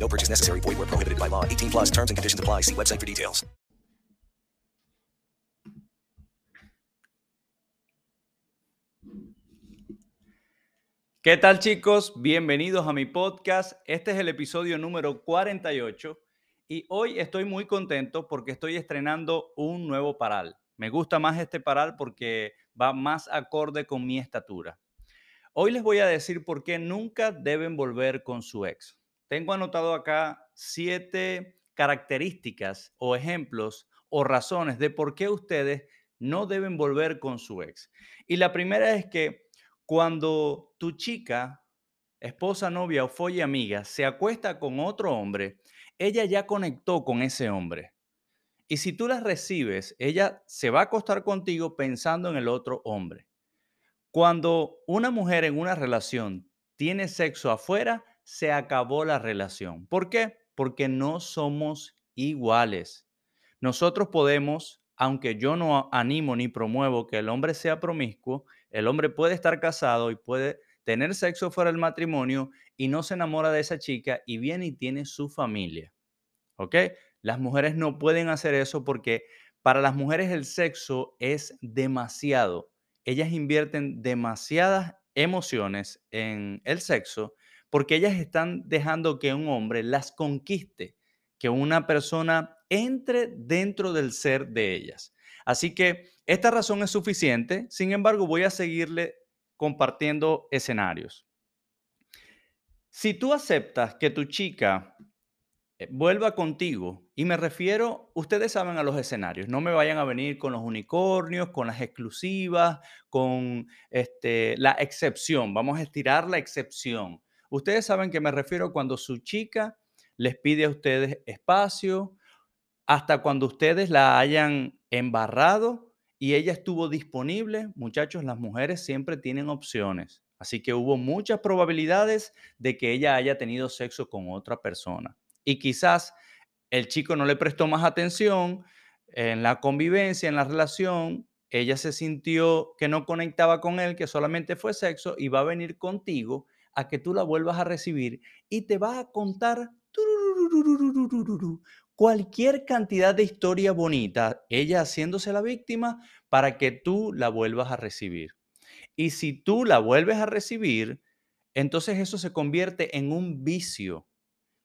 No purchase necessary. Void where prohibited by law. 18 plus terms and conditions apply. See website for details. ¿Qué tal chicos? Bienvenidos a mi podcast. Este es el episodio número 48 y hoy estoy muy contento porque estoy estrenando un nuevo paral. Me gusta más este paral porque va más acorde con mi estatura. Hoy les voy a decir por qué nunca deben volver con su ex. Tengo anotado acá siete características o ejemplos o razones de por qué ustedes no deben volver con su ex. Y la primera es que cuando tu chica, esposa, novia o folla amiga se acuesta con otro hombre, ella ya conectó con ese hombre. Y si tú la recibes, ella se va a acostar contigo pensando en el otro hombre. Cuando una mujer en una relación tiene sexo afuera, se acabó la relación. ¿Por qué? Porque no somos iguales. Nosotros podemos, aunque yo no animo ni promuevo que el hombre sea promiscuo, el hombre puede estar casado y puede tener sexo fuera del matrimonio y no se enamora de esa chica y viene y tiene su familia. ¿Ok? Las mujeres no pueden hacer eso porque para las mujeres el sexo es demasiado. Ellas invierten demasiadas emociones en el sexo porque ellas están dejando que un hombre las conquiste, que una persona entre dentro del ser de ellas. Así que esta razón es suficiente, sin embargo voy a seguirle compartiendo escenarios. Si tú aceptas que tu chica eh, vuelva contigo, y me refiero, ustedes saben a los escenarios, no me vayan a venir con los unicornios, con las exclusivas, con este, la excepción, vamos a estirar la excepción. Ustedes saben que me refiero cuando su chica les pide a ustedes espacio, hasta cuando ustedes la hayan embarrado y ella estuvo disponible, muchachos, las mujeres siempre tienen opciones. Así que hubo muchas probabilidades de que ella haya tenido sexo con otra persona. Y quizás el chico no le prestó más atención en la convivencia, en la relación, ella se sintió que no conectaba con él, que solamente fue sexo y va a venir contigo a que tú la vuelvas a recibir y te va a contar cualquier cantidad de historia bonita, ella haciéndose la víctima para que tú la vuelvas a recibir. Y si tú la vuelves a recibir, entonces eso se convierte en un vicio,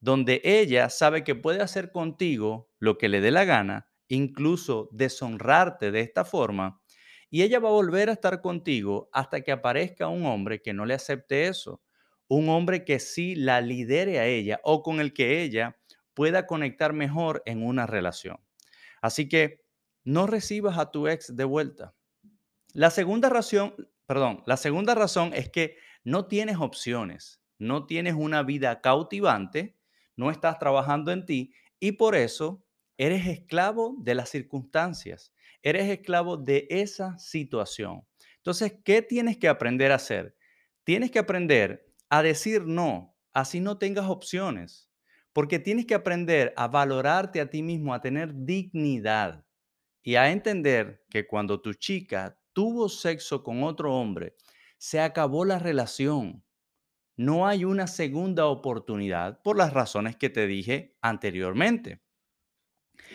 donde ella sabe que puede hacer contigo lo que le dé la gana, incluso deshonrarte de esta forma, y ella va a volver a estar contigo hasta que aparezca un hombre que no le acepte eso un hombre que sí la lidere a ella o con el que ella pueda conectar mejor en una relación. Así que no recibas a tu ex de vuelta. La segunda razón, perdón, la segunda razón es que no tienes opciones, no tienes una vida cautivante, no estás trabajando en ti y por eso eres esclavo de las circunstancias, eres esclavo de esa situación. Entonces, ¿qué tienes que aprender a hacer? Tienes que aprender a decir no, así no tengas opciones, porque tienes que aprender a valorarte a ti mismo, a tener dignidad y a entender que cuando tu chica tuvo sexo con otro hombre, se acabó la relación. No hay una segunda oportunidad por las razones que te dije anteriormente.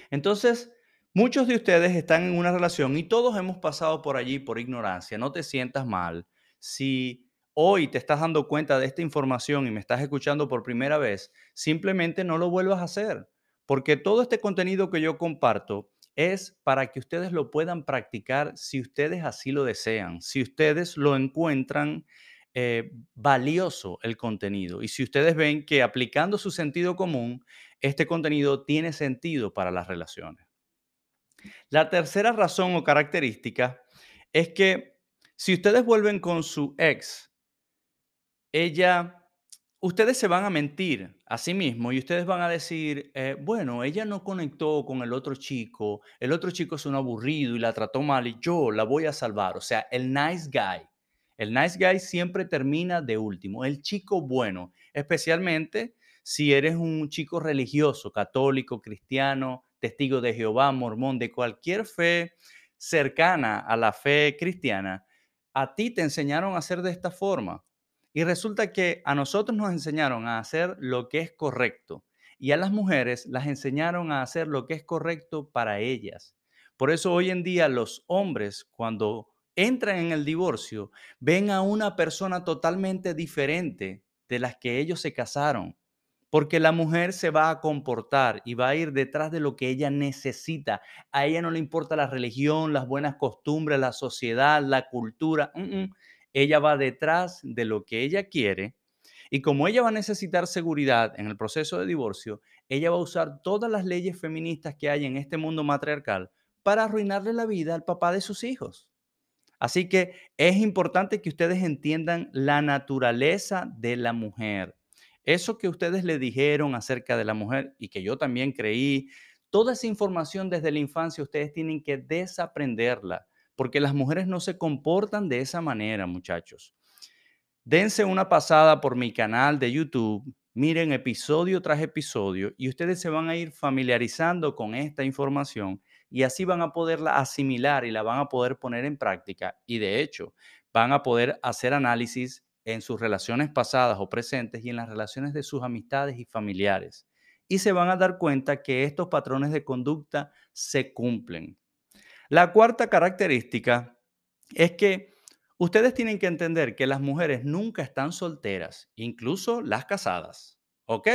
Entonces, muchos de ustedes están en una relación y todos hemos pasado por allí por ignorancia. No te sientas mal si hoy te estás dando cuenta de esta información y me estás escuchando por primera vez, simplemente no lo vuelvas a hacer, porque todo este contenido que yo comparto es para que ustedes lo puedan practicar si ustedes así lo desean, si ustedes lo encuentran eh, valioso el contenido y si ustedes ven que aplicando su sentido común, este contenido tiene sentido para las relaciones. La tercera razón o característica es que si ustedes vuelven con su ex ella ustedes se van a mentir a sí mismos y ustedes van a decir, eh, bueno, ella no conectó con el otro chico, el otro chico es un aburrido y la trató mal y yo la voy a salvar. O sea, el nice guy. El nice guy siempre termina de último. El chico bueno, especialmente si eres un chico religioso, católico, cristiano, testigo de Jehová, mormón, de cualquier fe cercana a la fe cristiana, a ti te enseñaron a hacer de esta forma. Y resulta que a nosotros nos enseñaron a hacer lo que es correcto y a las mujeres las enseñaron a hacer lo que es correcto para ellas. Por eso hoy en día los hombres cuando entran en el divorcio ven a una persona totalmente diferente de las que ellos se casaron. Porque la mujer se va a comportar y va a ir detrás de lo que ella necesita. A ella no le importa la religión, las buenas costumbres, la sociedad, la cultura. Ella va detrás de lo que ella quiere y como ella va a necesitar seguridad en el proceso de divorcio, ella va a usar todas las leyes feministas que hay en este mundo matriarcal para arruinarle la vida al papá de sus hijos. Así que es importante que ustedes entiendan la naturaleza de la mujer. Eso que ustedes le dijeron acerca de la mujer y que yo también creí, toda esa información desde la infancia ustedes tienen que desaprenderla porque las mujeres no se comportan de esa manera, muchachos. Dense una pasada por mi canal de YouTube, miren episodio tras episodio y ustedes se van a ir familiarizando con esta información y así van a poderla asimilar y la van a poder poner en práctica y de hecho van a poder hacer análisis en sus relaciones pasadas o presentes y en las relaciones de sus amistades y familiares. Y se van a dar cuenta que estos patrones de conducta se cumplen. La cuarta característica es que ustedes tienen que entender que las mujeres nunca están solteras, incluso las casadas. ¿Ok?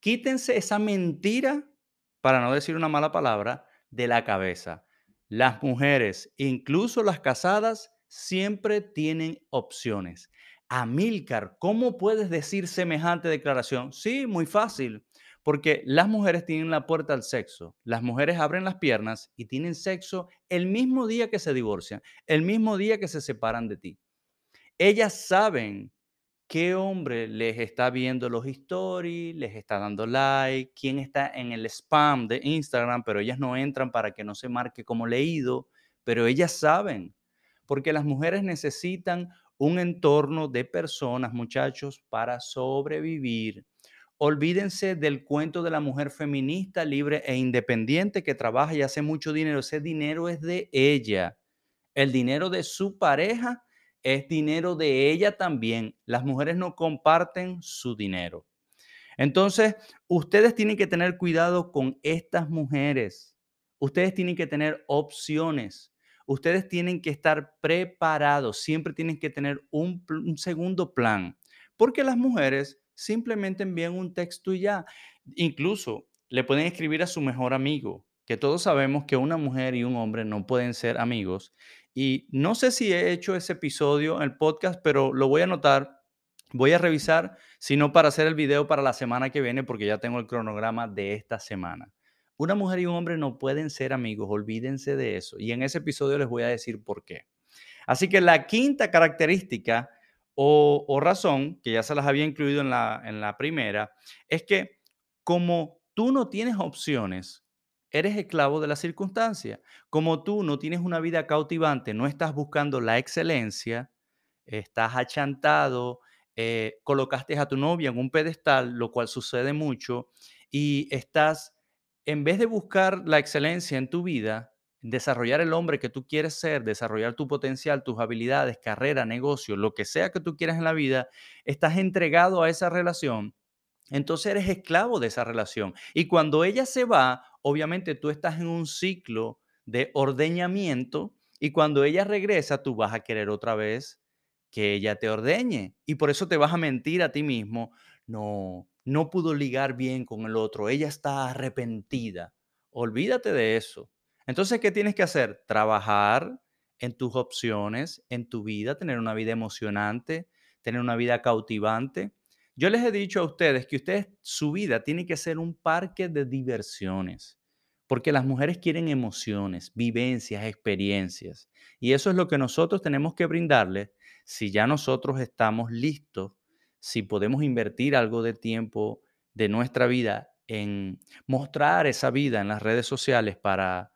Quítense esa mentira, para no decir una mala palabra, de la cabeza. Las mujeres, incluso las casadas, siempre tienen opciones. Amílcar, ¿cómo puedes decir semejante declaración? Sí, muy fácil. Porque las mujeres tienen la puerta al sexo. Las mujeres abren las piernas y tienen sexo el mismo día que se divorcian, el mismo día que se separan de ti. Ellas saben qué hombre les está viendo los stories, les está dando like, quién está en el spam de Instagram, pero ellas no entran para que no se marque como leído, pero ellas saben, porque las mujeres necesitan un entorno de personas, muchachos, para sobrevivir. Olvídense del cuento de la mujer feminista, libre e independiente que trabaja y hace mucho dinero. Ese dinero es de ella. El dinero de su pareja es dinero de ella también. Las mujeres no comparten su dinero. Entonces, ustedes tienen que tener cuidado con estas mujeres. Ustedes tienen que tener opciones. Ustedes tienen que estar preparados. Siempre tienen que tener un, un segundo plan. Porque las mujeres simplemente envían un texto y ya. Incluso le pueden escribir a su mejor amigo, que todos sabemos que una mujer y un hombre no pueden ser amigos. Y no sé si he hecho ese episodio en el podcast, pero lo voy a anotar. Voy a revisar, si no para hacer el video para la semana que viene, porque ya tengo el cronograma de esta semana. Una mujer y un hombre no pueden ser amigos, olvídense de eso. Y en ese episodio les voy a decir por qué. Así que la quinta característica o, razón, que ya se las había incluido en la, en la primera, es que como tú no tienes opciones, eres esclavo de la circunstancia. Como tú no tienes una vida cautivante, no estás buscando la excelencia, estás achantado, eh, colocaste a tu novia en un pedestal, lo cual sucede mucho, y estás, en vez de buscar la excelencia en tu vida, desarrollar el hombre que tú quieres ser, desarrollar tu potencial, tus habilidades, carrera, negocio, lo que sea que tú quieras en la vida, estás entregado a esa relación, entonces eres esclavo de esa relación. Y cuando ella se va, obviamente tú estás en un ciclo de ordeñamiento y cuando ella regresa, tú vas a querer otra vez que ella te ordeñe. Y por eso te vas a mentir a ti mismo, no, no pudo ligar bien con el otro, ella está arrepentida. Olvídate de eso. Entonces, ¿qué tienes que hacer? Trabajar en tus opciones, en tu vida, tener una vida emocionante, tener una vida cautivante. Yo les he dicho a ustedes que ustedes, su vida tiene que ser un parque de diversiones, porque las mujeres quieren emociones, vivencias, experiencias. Y eso es lo que nosotros tenemos que brindarles si ya nosotros estamos listos, si podemos invertir algo de tiempo de nuestra vida en mostrar esa vida en las redes sociales para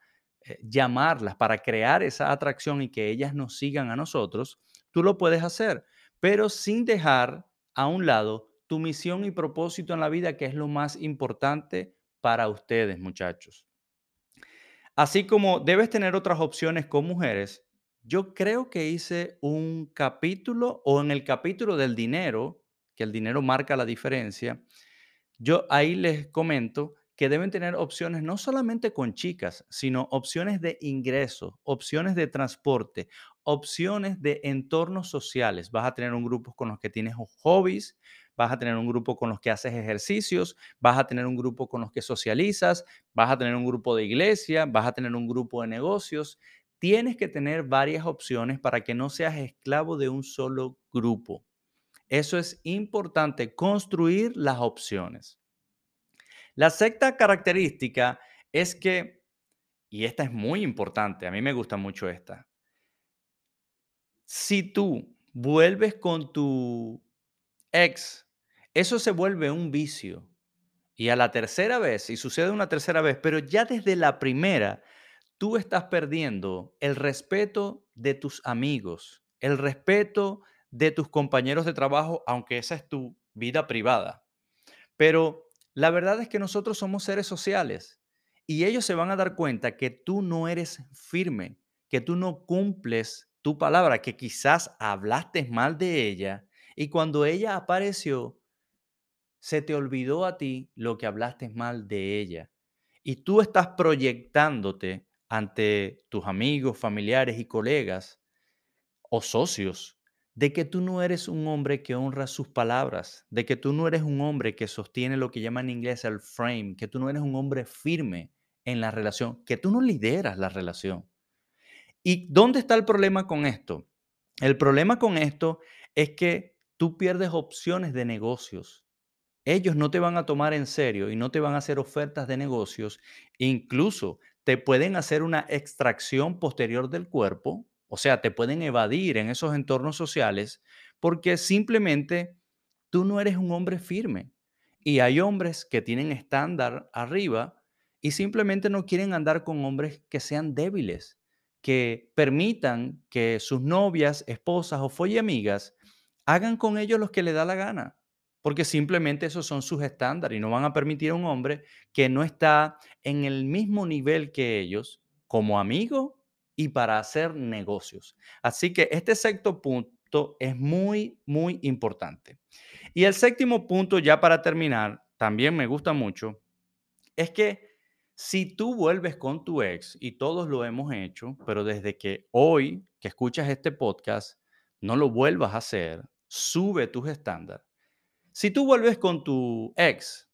llamarlas, para crear esa atracción y que ellas nos sigan a nosotros, tú lo puedes hacer, pero sin dejar a un lado tu misión y propósito en la vida, que es lo más importante para ustedes, muchachos. Así como debes tener otras opciones con mujeres, yo creo que hice un capítulo o en el capítulo del dinero, que el dinero marca la diferencia, yo ahí les comento que deben tener opciones no solamente con chicas, sino opciones de ingreso, opciones de transporte, opciones de entornos sociales. Vas a tener un grupo con los que tienes hobbies, vas a tener un grupo con los que haces ejercicios, vas a tener un grupo con los que socializas, vas a tener un grupo de iglesia, vas a tener un grupo de negocios. Tienes que tener varias opciones para que no seas esclavo de un solo grupo. Eso es importante, construir las opciones. La sexta característica es que, y esta es muy importante, a mí me gusta mucho esta, si tú vuelves con tu ex, eso se vuelve un vicio. Y a la tercera vez, y sucede una tercera vez, pero ya desde la primera, tú estás perdiendo el respeto de tus amigos, el respeto de tus compañeros de trabajo, aunque esa es tu vida privada. Pero la verdad es que nosotros somos seres sociales y ellos se van a dar cuenta que tú no eres firme, que tú no cumples tu palabra, que quizás hablaste mal de ella y cuando ella apareció, se te olvidó a ti lo que hablaste mal de ella. Y tú estás proyectándote ante tus amigos, familiares y colegas o socios de que tú no eres un hombre que honra sus palabras, de que tú no eres un hombre que sostiene lo que llaman en inglés el frame, que tú no eres un hombre firme en la relación, que tú no lideras la relación. ¿Y dónde está el problema con esto? El problema con esto es que tú pierdes opciones de negocios. Ellos no te van a tomar en serio y no te van a hacer ofertas de negocios. Incluso te pueden hacer una extracción posterior del cuerpo o sea, te pueden evadir en esos entornos sociales porque simplemente tú no eres un hombre firme. Y hay hombres que tienen estándar arriba y simplemente no quieren andar con hombres que sean débiles, que permitan que sus novias, esposas o amigas hagan con ellos lo que les da la gana, porque simplemente esos son sus estándares y no van a permitir a un hombre que no está en el mismo nivel que ellos como amigo y para hacer negocios. Así que este sexto punto es muy, muy importante. Y el séptimo punto, ya para terminar, también me gusta mucho, es que si tú vuelves con tu ex, y todos lo hemos hecho, pero desde que hoy que escuchas este podcast, no lo vuelvas a hacer, sube tus estándares. Si tú vuelves con tu ex,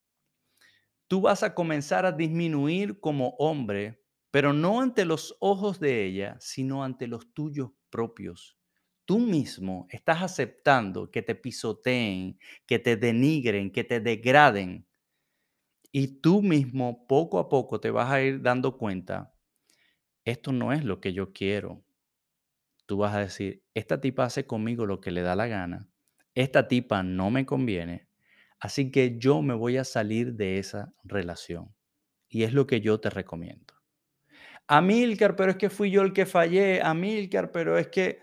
tú vas a comenzar a disminuir como hombre pero no ante los ojos de ella, sino ante los tuyos propios. Tú mismo estás aceptando que te pisoteen, que te denigren, que te degraden. Y tú mismo poco a poco te vas a ir dando cuenta, esto no es lo que yo quiero. Tú vas a decir, esta tipa hace conmigo lo que le da la gana, esta tipa no me conviene, así que yo me voy a salir de esa relación. Y es lo que yo te recomiendo. Amílcar, pero es que fui yo el que fallé. Amílcar, pero es que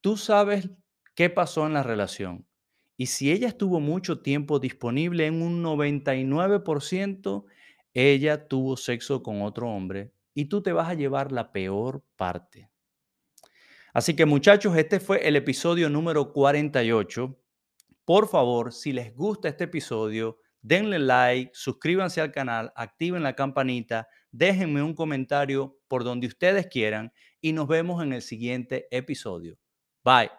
tú sabes qué pasó en la relación. Y si ella estuvo mucho tiempo disponible en un 99%, ella tuvo sexo con otro hombre y tú te vas a llevar la peor parte. Así que muchachos, este fue el episodio número 48. Por favor, si les gusta este episodio, denle like, suscríbanse al canal, activen la campanita déjenme un comentario por donde ustedes quieran y nos vemos en el siguiente episodio. Bye.